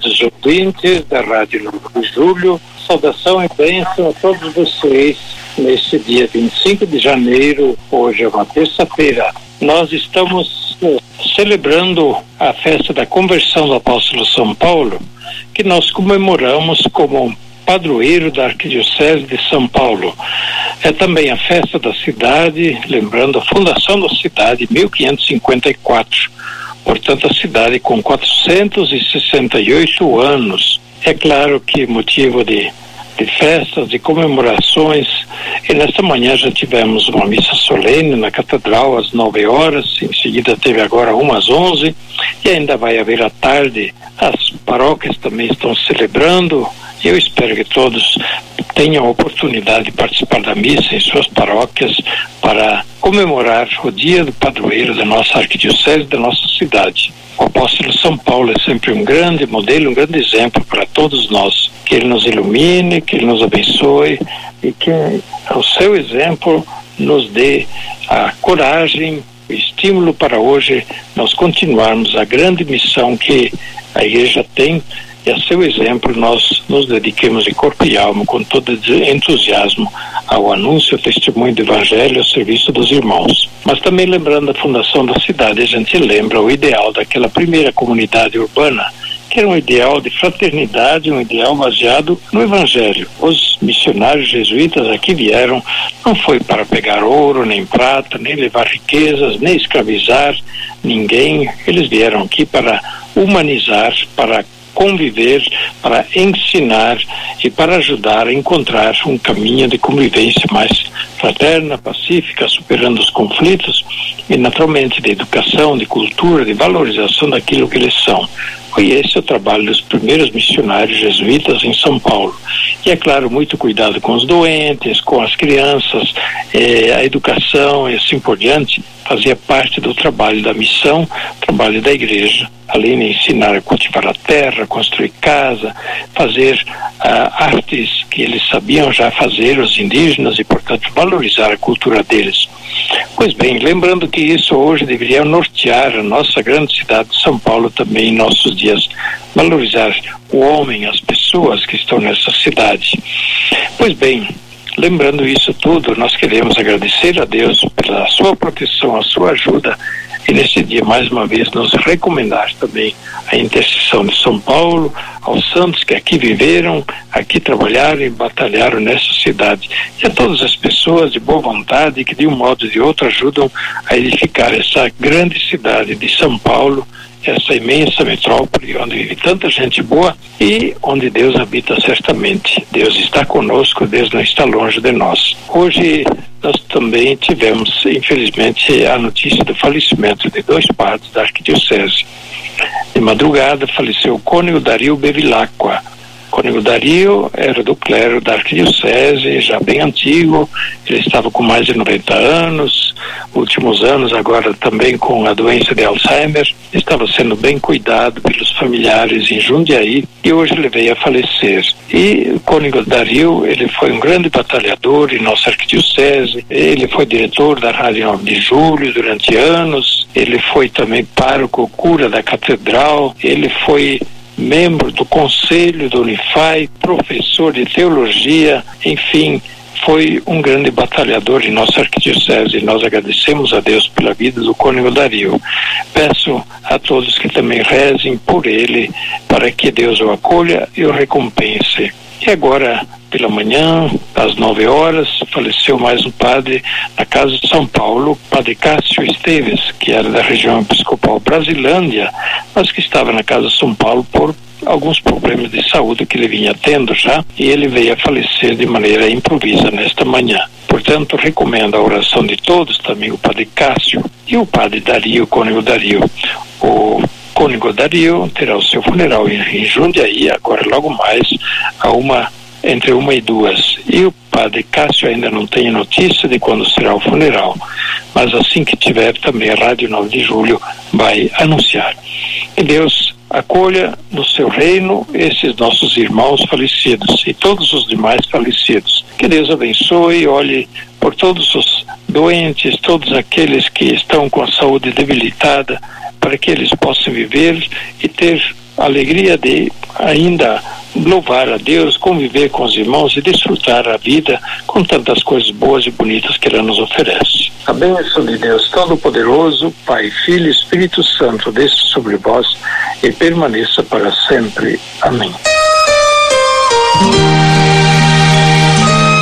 Queridos ouvintes da Rádio 9 de Julho, saudação e bênção a todos vocês neste dia 25 de janeiro, hoje é uma terça-feira. Nós estamos eh, celebrando a festa da conversão do apóstolo São Paulo, que nós comemoramos como padroeiro da Arquidiocese de São Paulo. É também a festa da cidade, lembrando a fundação da cidade em 1554. Portanto, a cidade com 468 anos. É claro que motivo de de festas, de comemorações. E nesta manhã já tivemos uma missa solene na catedral às nove horas, em seguida teve agora umas onze, e ainda vai haver à tarde. As paróquias também estão celebrando. Eu espero que todos tenham a oportunidade de participar da missa em suas paróquias para comemorar o dia do padroeiro da nossa arquidiocese, da nossa cidade. O apóstolo São Paulo é sempre um grande modelo, um grande exemplo para todos nós. Que ele nos ilumine, que ele nos abençoe e que o seu exemplo nos dê a coragem, o estímulo para hoje nós continuarmos a grande missão que a igreja tem a seu exemplo nós nos dediquemos de corpo e alma com todo entusiasmo ao anúncio, testemunho do evangelho, ao serviço dos irmãos. Mas também lembrando a fundação da cidade, a gente lembra o ideal daquela primeira comunidade urbana que era um ideal de fraternidade, um ideal baseado no Evangelho. Os missionários jesuítas aqui vieram não foi para pegar ouro, nem prata, nem levar riquezas, nem escravizar ninguém. Eles vieram aqui para humanizar, para conviver, para ensinar e para ajudar a encontrar um caminho de convivência mais fraterna, pacífica, superando os conflitos e, naturalmente, de educação, de cultura, de valorização daquilo que eles são. Foi esse o trabalho dos primeiros missionários jesuítas em São Paulo. E, é claro, muito cuidado com os doentes, com as crianças, eh, a educação e assim por diante, fazia parte do trabalho da missão, trabalho da igreja. Além de ensinar a cultivar a terra, construir casa, fazer ah, artes que eles sabiam já fazer, os indígenas, e, portanto, valorizar a cultura deles. Pois bem, lembrando que isso hoje deveria nortear a nossa grande cidade de São Paulo também em nossos dias, valorizar o homem, as pessoas que estão nessa cidade. Pois bem, lembrando isso tudo, nós queremos agradecer a Deus pela sua proteção, a sua ajuda e nesse dia mais uma vez nos recomendar também a intercessão de São Paulo, aos santos que aqui viveram, aqui trabalharam e batalharam nessa cidade, e a todas as pessoas de boa vontade que de um modo ou de outro ajudam a edificar essa grande cidade de São Paulo, essa imensa metrópole onde vive tanta gente boa e onde Deus habita certamente. Deus está conosco, Deus não está longe de nós. Hoje nós também tivemos, infelizmente, a notícia do falecimento de dois padres da Arquidiocese. De madrugada faleceu o cônego Dario Bevilacqua, Cônego Dario era do clero da arquidiocese, já bem antigo, ele estava com mais de 90 anos, últimos anos agora também com a doença de Alzheimer, estava sendo bem cuidado pelos familiares em Jundiaí e hoje ele veio a falecer. E o Cônego Dario, ele foi um grande batalhador em nossa arquidiocese, ele foi diretor da Rádio 9 de Julho durante anos, ele foi também pároco, cura da catedral, ele foi membro do conselho do Unifai, professor de teologia, enfim, foi um grande batalhador em nossa arquidiocese e nós agradecemos a Deus pela vida do cônego Dario. Peço a todos que também rezem por ele, para que Deus o acolha e o recompense. E agora, pela manhã, às nove horas, faleceu mais um padre na casa de São Paulo, padre Cássio Esteves, que era da região episcopal Brasilândia, mas que estava na casa de São Paulo por alguns problemas de saúde que ele vinha tendo já, e ele veio a falecer de maneira improvisa nesta manhã. Portanto, recomendo a oração de todos, também o padre Cássio e o padre Dario, o cônego Dario. O cônego Dario terá o seu funeral em, em Jundiaí, agora logo mais, a uma entre uma e duas. E o padre Cássio ainda não tem notícia de quando será o funeral, mas assim que tiver também a Rádio 9 de Julho vai anunciar. E Deus acolha no seu reino esses nossos irmãos falecidos e todos os demais falecidos. Que Deus abençoe e olhe por todos os doentes, todos aqueles que estão com a saúde debilitada, para que eles possam viver e ter alegria de ainda louvar a Deus, conviver com os irmãos e desfrutar a vida com tantas coisas boas e bonitas que ela nos oferece. A bênção de Deus Todo-Poderoso, Pai, Filho e Espírito Santo, desça sobre vós e permaneça para sempre. Amém.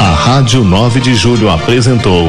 A Rádio 9 de Julho apresentou